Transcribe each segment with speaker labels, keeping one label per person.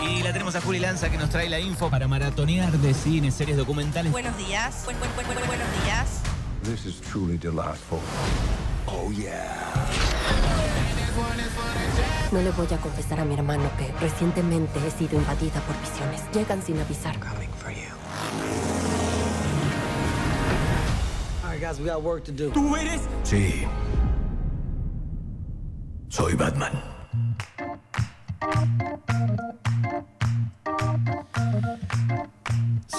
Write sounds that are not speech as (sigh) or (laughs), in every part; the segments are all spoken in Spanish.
Speaker 1: Y la tenemos a Juli Lanza que nos trae la info para maratonear de cine, series documentales.
Speaker 2: Buenos días. Buen- buen- buen- buen- buenos días.
Speaker 3: This is truly delightful. Oh, yeah.
Speaker 4: No le voy a confesar a mi hermano que recientemente he sido invadida por visiones. Llegan sin avisar.
Speaker 3: Coming for you.
Speaker 5: All right, guys, we got work to do.
Speaker 1: ¿Tú eres?
Speaker 3: Sí. Soy Batman.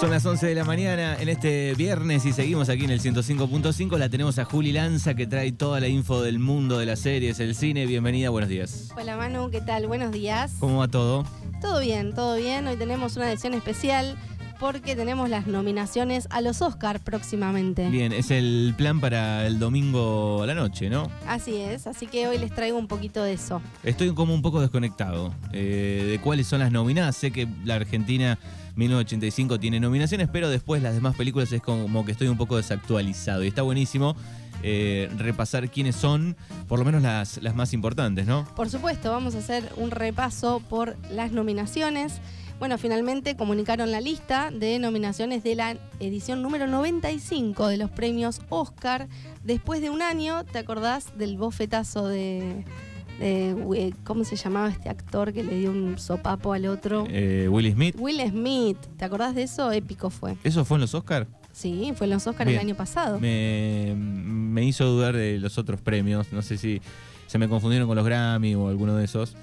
Speaker 1: Son las 11 de la mañana en este viernes y seguimos aquí en el 105.5. La tenemos a Juli Lanza que trae toda la info del mundo de las series, el cine. Bienvenida, buenos días.
Speaker 6: Hola Manu, ¿qué tal? Buenos días.
Speaker 1: ¿Cómo va todo?
Speaker 6: Todo bien, todo bien. Hoy tenemos una edición especial porque tenemos las nominaciones a los Oscar próximamente.
Speaker 1: Bien, es el plan para el domingo a la noche, ¿no?
Speaker 6: Así es, así que hoy les traigo un poquito de eso.
Speaker 1: Estoy como un poco desconectado eh, de cuáles son las nominadas. Sé que la Argentina 1985 tiene nominaciones, pero después las demás películas es como que estoy un poco desactualizado. Y está buenísimo eh, repasar quiénes son, por lo menos las, las más importantes, ¿no?
Speaker 6: Por supuesto, vamos a hacer un repaso por las nominaciones. Bueno, finalmente comunicaron la lista de nominaciones de la edición número 95 de los premios Oscar. Después de un año, ¿te acordás del bofetazo de, de- eh, ¿cómo se llamaba este actor que le dio un sopapo al otro?
Speaker 1: Eh, Will Smith.
Speaker 6: Will Smith, ¿te acordás de eso? Épico fue.
Speaker 1: ¿Eso fue en los Oscars?
Speaker 6: Sí, fue en los Oscars el
Speaker 1: Bien.
Speaker 6: año pasado.
Speaker 1: Me, me hizo dudar de los otros premios. No sé si se me confundieron con los Grammy o alguno de esos.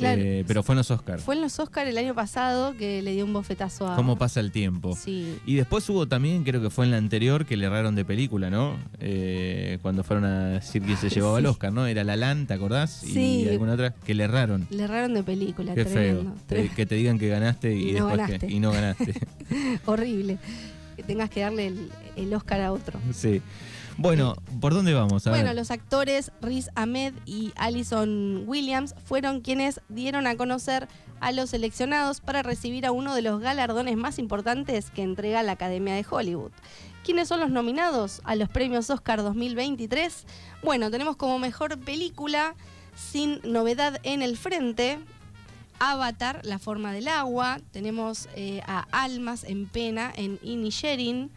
Speaker 6: Claro.
Speaker 1: Eh, pero fue en los Oscars.
Speaker 6: Fue en los Oscars el año pasado que le dio un bofetazo a.
Speaker 1: ¿Cómo pasa el tiempo?
Speaker 6: Sí.
Speaker 1: Y después hubo también, creo que fue en la anterior, que le erraron de película, ¿no? Eh, cuando fueron a decir quién se llevaba el
Speaker 6: Sí.
Speaker 1: Oscar, ¿no? Era La Lan, ¿te acordás?
Speaker 6: Sí.
Speaker 1: Y alguna otra que le erraron.
Speaker 6: Le erraron de película,
Speaker 1: Qué
Speaker 6: tremendo.
Speaker 1: feo. Que te digan que ganaste y, (laughs)
Speaker 6: Y no
Speaker 1: después
Speaker 6: ganaste.
Speaker 1: Que, y no ganaste. (laughs)
Speaker 6: Horrible. Que tengas que darle el, el Oscar a otro.
Speaker 1: sí. Bueno, ¿por dónde vamos?
Speaker 6: Bueno, los actores Riz Ahmed y Alison Williams fueron quienes dieron a conocer a los seleccionados para recibir a uno de los galardones más importantes que entrega la Academia de Hollywood. ¿Quiénes son los nominados a los premios Oscar 2023? Bueno, tenemos como mejor película sin novedad en el frente. Avatar, La forma del agua. Tenemos eh, a Almas en pena en Inisherin.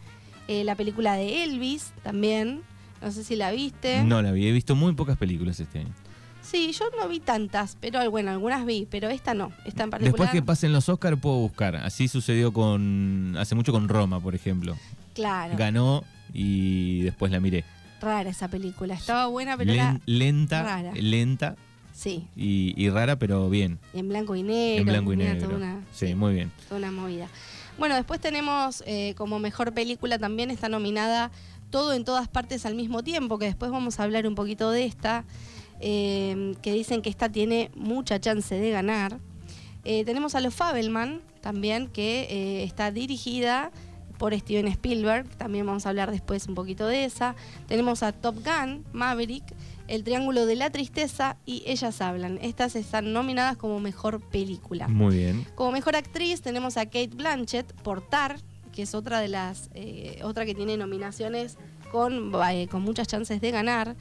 Speaker 6: Eh, la película de Elvis también. No sé si la viste.
Speaker 1: No la vi, he visto muy pocas películas este año.
Speaker 6: Sí, yo no vi tantas, pero bueno, algunas vi, pero esta no. Esta en particular.
Speaker 1: Después que pasen los Oscar puedo buscar. Así sucedió con hace mucho con Roma, por ejemplo.
Speaker 6: Claro.
Speaker 1: Ganó y después la miré.
Speaker 6: Rara esa película. Estaba buena, pero
Speaker 1: Len-
Speaker 6: era.
Speaker 1: lenta,
Speaker 6: rara.
Speaker 1: lenta
Speaker 6: Sí.
Speaker 1: y, y rara, pero bien.
Speaker 6: En blanco y negro.
Speaker 1: en blanco y negro.
Speaker 6: Una,
Speaker 1: sí, muy bien.
Speaker 6: toda una movida. Bueno, después tenemos eh, como mejor película también está nominada Todo en todas partes al mismo tiempo, que después vamos a hablar un poquito de esta, eh, que dicen que esta tiene mucha chance de ganar. Eh, tenemos a Los Fabelman también, que está dirigida por Steven Spielberg, también vamos a hablar después un poquito de esa. Tenemos a Top Gun, Maverick, El Triángulo de la Tristeza y Ellas Hablan. Estas están nominadas como mejor película.
Speaker 1: Muy bien.
Speaker 6: Como mejor actriz tenemos a Kate Blanchett por Tar, que es otra de las eh, otra que tiene nominaciones con, eh, con muchas chances de ganar.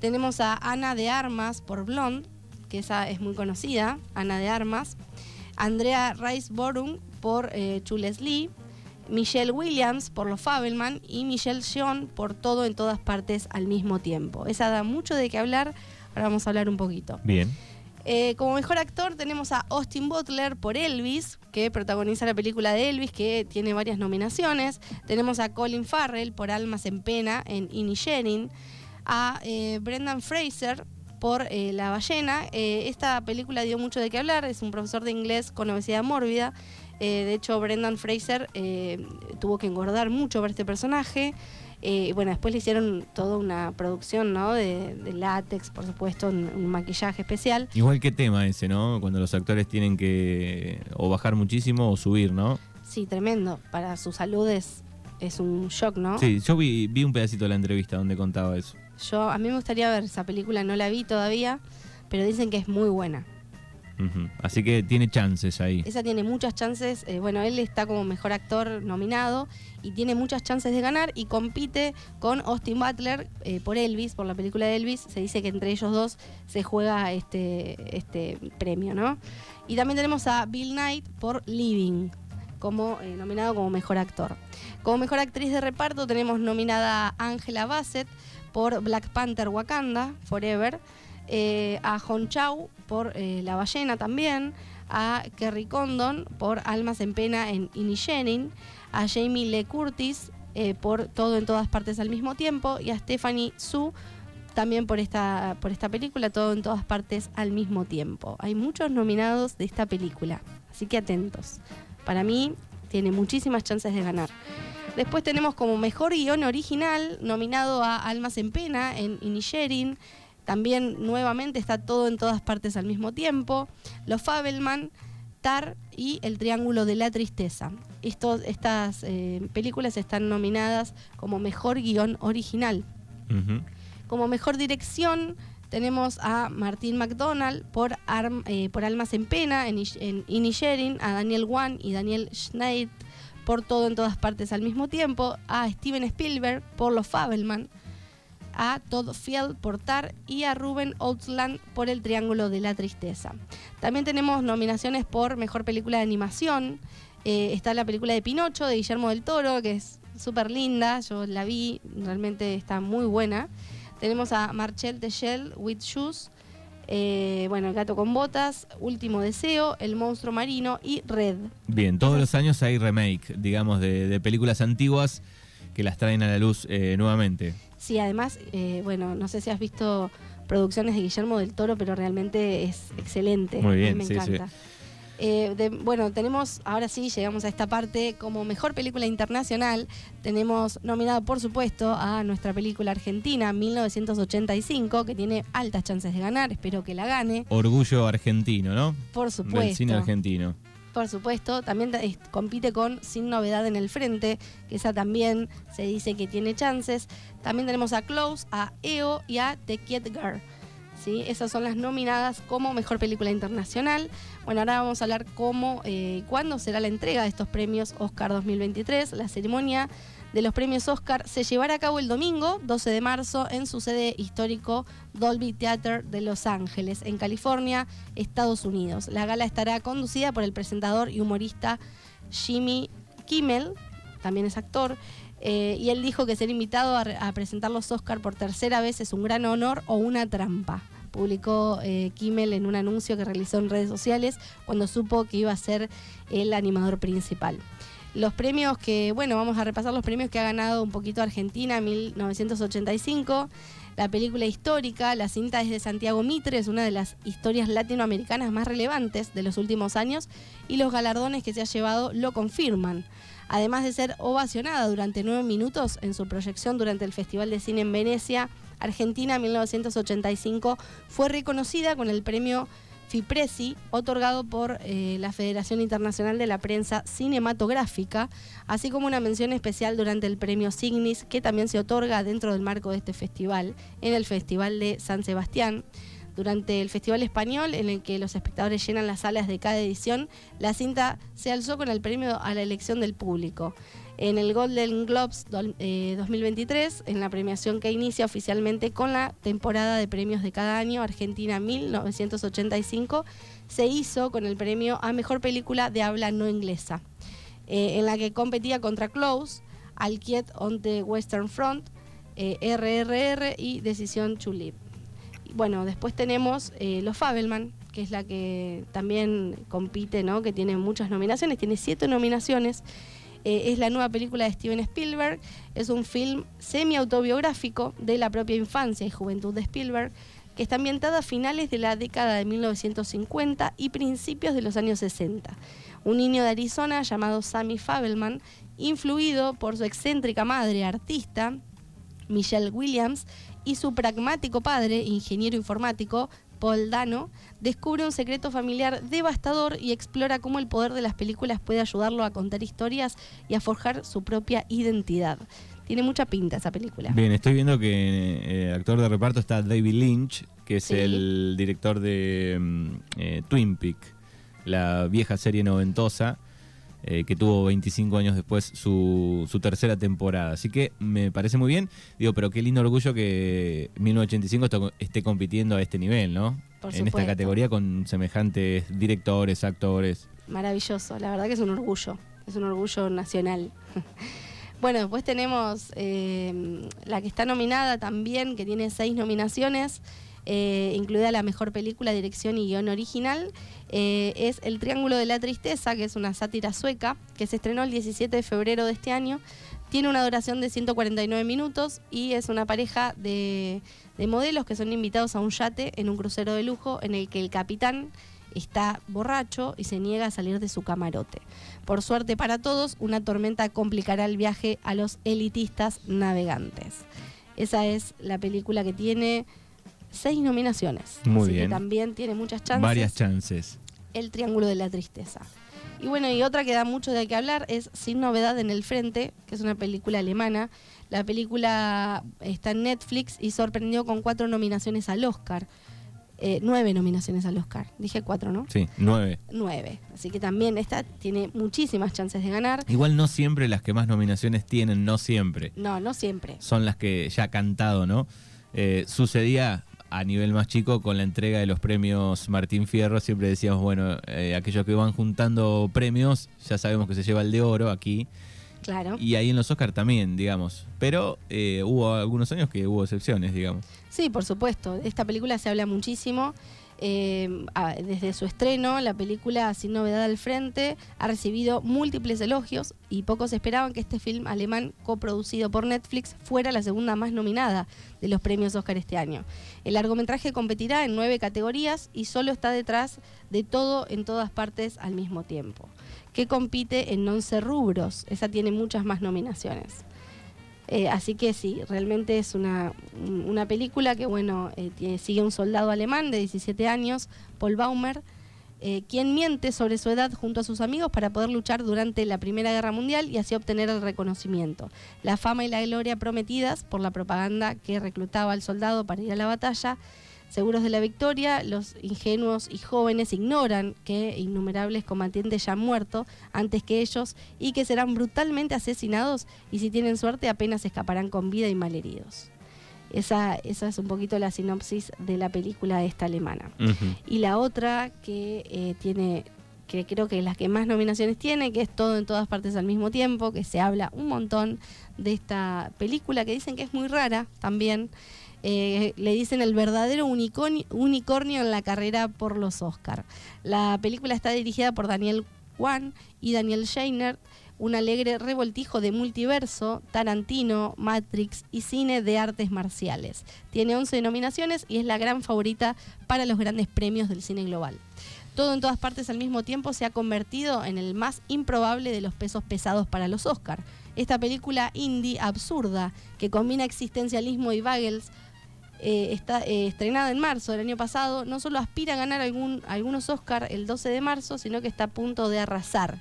Speaker 6: Tenemos a Ana de Armas por Blonde, que esa es muy conocida, Ana de Armas. Andrea Rice Borum por eh, Chules Lee. Michelle Williams por Los Fabelman y Michelle Yeoh por Todo en todas partes al mismo tiempo. Esa da mucho de qué hablar, ahora vamos a hablar un poquito.
Speaker 1: Bien.
Speaker 6: Eh, como mejor actor tenemos a Austin Butler por Elvis, que protagoniza la película de Elvis, que tiene varias nominaciones. Tenemos a Colin Farrell por Almas en Pena en Inisherin. A eh, Brendan Fraser por eh, La ballena. Eh, esta película dio mucho de qué hablar. Es un profesor de inglés con obesidad mórbida. Eh, de hecho, Brendan Fraser tuvo que engordar mucho ver este personaje. Y bueno, después le hicieron toda una producción, ¿no? De, de látex, por supuesto, un, un maquillaje especial.
Speaker 1: Igual que tema ese, ¿no? Cuando los actores tienen que o bajar muchísimo o subir, ¿no?
Speaker 6: Sí, tremendo. Para su salud es, es un shock, ¿no?
Speaker 1: Sí, yo vi, vi un pedacito de la entrevista donde contaba eso.
Speaker 6: Yo, a mí me gustaría ver esa película, no la vi todavía, pero dicen que es muy buena.
Speaker 1: Así que tiene chances ahí.
Speaker 6: Esa tiene muchas chances, eh, bueno, él está como mejor actor nominado y tiene muchas chances de ganar y compite con Austin Butler eh, por Elvis, por la película de Elvis. Se dice que entre ellos dos se juega este, este premio, ¿no? Y también tenemos a Bill Knight por Living, como eh, nominado como mejor actor. Como mejor actriz de reparto tenemos nominada a Angela Bassett por Black Panther Wakanda, Forever, eh, a Hon Chau por eh, La ballena también, a Kerry Condon por Almas en pena en Inisherin, a Jamie Lee Curtis eh, por Todo en todas partes al mismo tiempo y a Stephanie Su también por esta, por esta película, Todo en todas partes al mismo tiempo. Hay muchos nominados de esta película, así que atentos. Para mí tiene muchísimas chances de ganar. Después tenemos como mejor guion original nominado a Almas en Pena en Inisherin. También nuevamente está todo en todas partes al mismo tiempo. Los Fabelman, Tar y El Triángulo de la Tristeza. Estos, estas eh, películas están nominadas como mejor guion original. Como mejor dirección tenemos a Martín McDonald por, Arm- eh, por Almas en Pena en, en Inisherin, a Daniel Wan y Daniel Schneid por Todo en todas partes al mismo tiempo, a Steven Spielberg por Los Fabelman, a Todd Field por Tar y a Ruben Outland por El Triángulo de la Tristeza. También tenemos nominaciones por Mejor Película de Animación. Eh, está la película de Pinocho de Guillermo del Toro, que es súper linda, yo la vi, realmente está muy buena. Tenemos a Marcel Techel, With Shoes, eh, bueno, El gato con botas, Último deseo, El monstruo marino y Red.
Speaker 1: Bien, todos los años hay remake, digamos, de, de películas antiguas que las traen a la luz eh, nuevamente.
Speaker 6: Sí, además, eh, bueno, no sé si has visto producciones de Guillermo del Toro, pero realmente es excelente.
Speaker 1: Muy bien,
Speaker 6: me
Speaker 1: sí, sí.
Speaker 6: Eh, de- bueno, tenemos, ahora sí, llegamos a esta parte, como mejor película internacional, tenemos nominado, por supuesto, a nuestra película argentina, 1985, que tiene altas chances de ganar, espero que la gane,
Speaker 1: Orgullo argentino, ¿no?
Speaker 6: por
Speaker 1: Del
Speaker 6: supuesto.
Speaker 1: cine argentino.
Speaker 6: Por supuesto, también compite con Sin Novedad en el Frente, que esa también se dice que tiene chances. También tenemos a Close, a EO y a The Kid Girl. Esas son las nominadas como Mejor Película Internacional. Bueno, ahora vamos a hablar cómo, eh, cuándo será la entrega de estos premios Oscar 2023. La ceremonia de los premios Oscar se llevará a cabo el domingo 12 de marzo en su sede histórico Dolby Theater de Los Ángeles, en California, Estados Unidos. La gala estará conducida por el presentador y humorista Jimmy Kimmel, también es actor, eh, y él dijo que ser invitado a presentar los Oscar por tercera vez es un gran honor o una trampa. Publicó eh, Kimmel en un anuncio que realizó en redes sociales cuando supo que iba a ser el animador principal. Los premios que, bueno, vamos a repasar los premios que ha ganado un poquito Argentina en 1985. La película histórica, la cinta es de Santiago Mitre, es una de las historias latinoamericanas más relevantes de los últimos años y los galardones que se ha llevado lo confirman. Además de ser ovacionada durante nueve minutos en su proyección durante el Festival de Cine en Venecia, Argentina 1985 fue reconocida con el premio FIPRESI, otorgado por eh, la Federación Internacional de la Prensa Cinematográfica, así como una mención especial durante el premio Signis, que también se otorga dentro del marco de este festival, en el Festival de San Sebastián. Durante el Festival Español, en el que los espectadores llenan las salas de cada edición, la cinta se alzó con el premio a la elección del público. En el Golden Globes dol- eh, 2023, en la premiación que inicia oficialmente con la temporada de premios de cada año, Argentina 1985, se hizo con el premio a Mejor Película de Habla No Inglesa, eh, en la que competía contra Close, Al Quiet on the Western Front, eh, RRR y Decisión. Y Bueno, después tenemos eh, Los Fabelman, que es la que también compite, ¿no? que tiene muchas nominaciones, tiene siete nominaciones. Eh, es la nueva película de Steven Spielberg, es un film semi-autobiográfico de la propia infancia y juventud de Spielberg, que está ambientada a finales de la década de 1950 y principios de los años 60. Un niño de Arizona llamado Sammy Fabelman, influido por su excéntrica madre artista, Michelle Williams, y su pragmático padre, ingeniero informático, Paul Dano, descubre un secreto familiar devastador y explora cómo el poder de las películas puede ayudarlo a contar historias y a forjar su propia identidad. Tiene mucha pinta esa película.
Speaker 1: Bien, estoy viendo que eh, actor de reparto está David Lynch, que es
Speaker 6: Sí.
Speaker 1: el director de mm, eh, Twin Peak, la vieja serie noventosa, eh, que tuvo 25 años después su, su tercera temporada. Así que me parece muy bien. Digo, pero qué lindo orgullo que 1985 esto- esté compitiendo a este nivel, ¿no?
Speaker 6: Por
Speaker 1: en esta categoría con semejantes directores, actores.
Speaker 6: Maravilloso, la verdad que es un orgullo, es un orgullo nacional. (laughs) bueno, después tenemos eh, la que está nominada también, que tiene seis nominaciones, eh, incluida la mejor película, dirección y guion original, eh, es El Triángulo de la Tristeza, que es una sátira sueca, que se estrenó el 17 de febrero de este año. Tiene una duración de 149 minutos y es una pareja de, de modelos que son invitados a un yate en un crucero de lujo en el que el capitán está borracho y se niega a salir de su camarote. Por suerte para todos, una tormenta complicará el viaje a los elitistas navegantes. Esa es la película que tiene seis nominaciones.
Speaker 1: Muy
Speaker 6: así
Speaker 1: bien.
Speaker 6: que también tiene muchas chances.
Speaker 1: Varias chances.
Speaker 6: El Triángulo de la Tristeza. Y bueno, y otra que da mucho de qué hablar es Sin Novedad en el Frente, que es una película alemana. La película está en Netflix y sorprendió con cuatro nominaciones al Oscar. Eh, nueve nominaciones al Oscar. Dije cuatro, ¿no?
Speaker 1: Sí, nueve.
Speaker 6: Nueve. Así que también esta tiene muchísimas chances de ganar.
Speaker 1: Igual no siempre las que más nominaciones tienen, no siempre.
Speaker 6: No, no siempre.
Speaker 1: Son las que ya ha cantado, ¿no? Eh, sucedía a nivel más chico con la entrega de los premios Martín Fierro. Siempre decíamos, bueno, eh, aquellos que van juntando premios, ya sabemos que se lleva el de oro aquí.
Speaker 6: Claro.
Speaker 1: Y ahí en los Oscar también, digamos. Pero eh, hubo algunos años que hubo excepciones, digamos.
Speaker 6: Sí, por supuesto. Esta película se habla muchísimo. Eh, desde su estreno, la película Sin Novedad al Frente ha recibido múltiples elogios y pocos esperaban que este film alemán coproducido por Netflix fuera la segunda más nominada de los premios Oscar este año. El largometraje competirá en nueve categorías y solo está detrás de todo en todas partes al mismo tiempo, que compite en 11 rubros. Esa tiene muchas más nominaciones. Eh, así que sí, realmente es una, una película que, bueno, eh, sigue un soldado alemán de 17 años, Paul Baumer, eh, quien miente sobre su edad junto a sus amigos para poder luchar durante la Primera Guerra Mundial y así obtener el reconocimiento, la fama y la gloria prometidas por la propaganda que reclutaba al soldado para ir a la batalla. Seguros de la victoria, los ingenuos y jóvenes ignoran que innumerables combatientes ya han muerto antes que ellos y que serán brutalmente asesinados y si tienen suerte apenas escaparán con vida y malheridos. Esa, esa es un poquito la sinopsis de la película esta alemana. Y la otra que eh, tiene, que creo que es la que más nominaciones tiene, que es todo en todas partes al mismo tiempo, que se habla un montón de esta película, que dicen que es muy rara también. Eh, le dicen el verdadero unicornio, en la carrera por los Oscar. La película está dirigida por Daniel Kwan y Daniel Scheiner, un alegre revoltijo de multiverso, Tarantino, Matrix y cine de artes marciales. Tiene 11 nominaciones y es la gran favorita para los grandes premios del cine global. Todo en todas partes al mismo tiempo se ha convertido en el más improbable de los pesos pesados para los Oscar. Esta película indie absurda que combina existencialismo y bagels eh, está eh, estrenada en marzo del año pasado, no solo aspira a ganar algún, algunos Oscar el 12 de marzo, sino que está a punto de arrasar.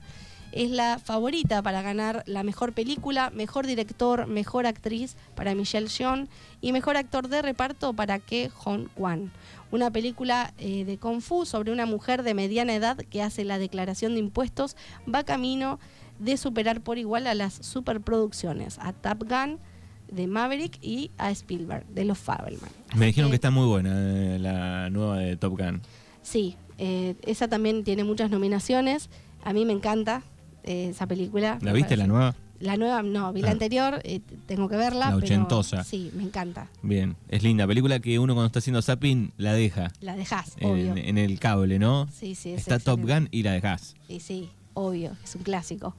Speaker 6: Es la favorita para ganar la mejor película, mejor director, mejor actriz para Michelle Yeoh y mejor actor de reparto para Ke Hong Kwan. Una película eh, de Kung Fu sobre una mujer de mediana edad que hace la declaración de impuestos, va camino de superar por igual a las superproducciones, a Top Gun de Maverick y a Spielberg de los Fabelman.
Speaker 1: Me dijeron que está muy buena eh, la nueva de Top Gun.
Speaker 6: Sí, eh, esa también tiene muchas nominaciones. A mí me encanta eh, esa película.
Speaker 1: ¿La viste la nueva?
Speaker 6: La nueva, no, vi la
Speaker 1: Ah.
Speaker 6: anterior, eh, tengo que verla.
Speaker 1: La
Speaker 6: pero
Speaker 1: ochentosa.
Speaker 6: sí, me encanta.
Speaker 1: Bien, es linda. Película que uno cuando está haciendo zapping la deja
Speaker 6: La dejás, obvio.
Speaker 1: en, en el cable, ¿no?
Speaker 6: Sí, sí, es
Speaker 1: Está Top. Gun y la dejás.
Speaker 6: Sí, sí, obvio, es un clásico.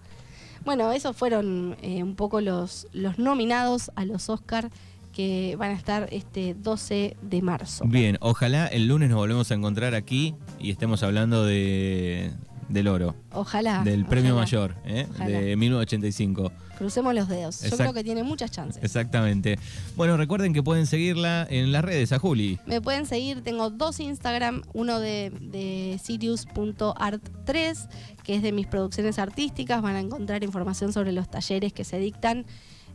Speaker 6: Bueno, esos fueron eh, un poco los, los nominados a los Oscar que van a estar este 12 de marzo.
Speaker 1: Bien, ojalá el lunes nos volvemos a encontrar aquí y estemos hablando de del oro,
Speaker 6: Ojalá.
Speaker 1: del premio mayor, ¿eh? De 1985.
Speaker 6: Crucemos los dedos. Yo creo que tiene muchas chances.
Speaker 1: Exactamente. Bueno, recuerden que pueden seguirla en las redes a Juli.
Speaker 6: Me pueden seguir, tengo dos Instagram, uno de, de Sirius.art3, que es de mis producciones artísticas, van a encontrar información sobre los talleres que se dictan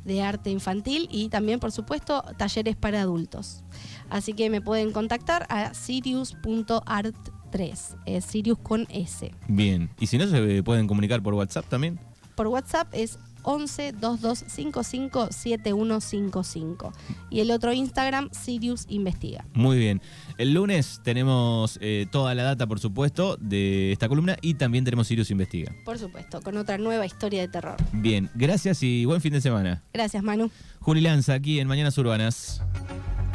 Speaker 6: de arte infantil y también, por supuesto, talleres para adultos. Así que me pueden contactar a sirius.art3, es Sirius con S.
Speaker 1: Bien. Y si no, se pueden comunicar por WhatsApp también.
Speaker 6: Por WhatsApp es 11 2255 7155 y el otro Instagram Sirius Investiga.
Speaker 1: Muy bien. El lunes tenemos eh, toda la data, por supuesto, de esta columna y también tenemos Sirius Investiga.
Speaker 6: Por supuesto, con otra nueva historia de terror.
Speaker 1: Bien, gracias y buen fin de semana.
Speaker 6: Gracias, Manu.
Speaker 1: Juli Lanza, aquí en Mañanas Urbanas.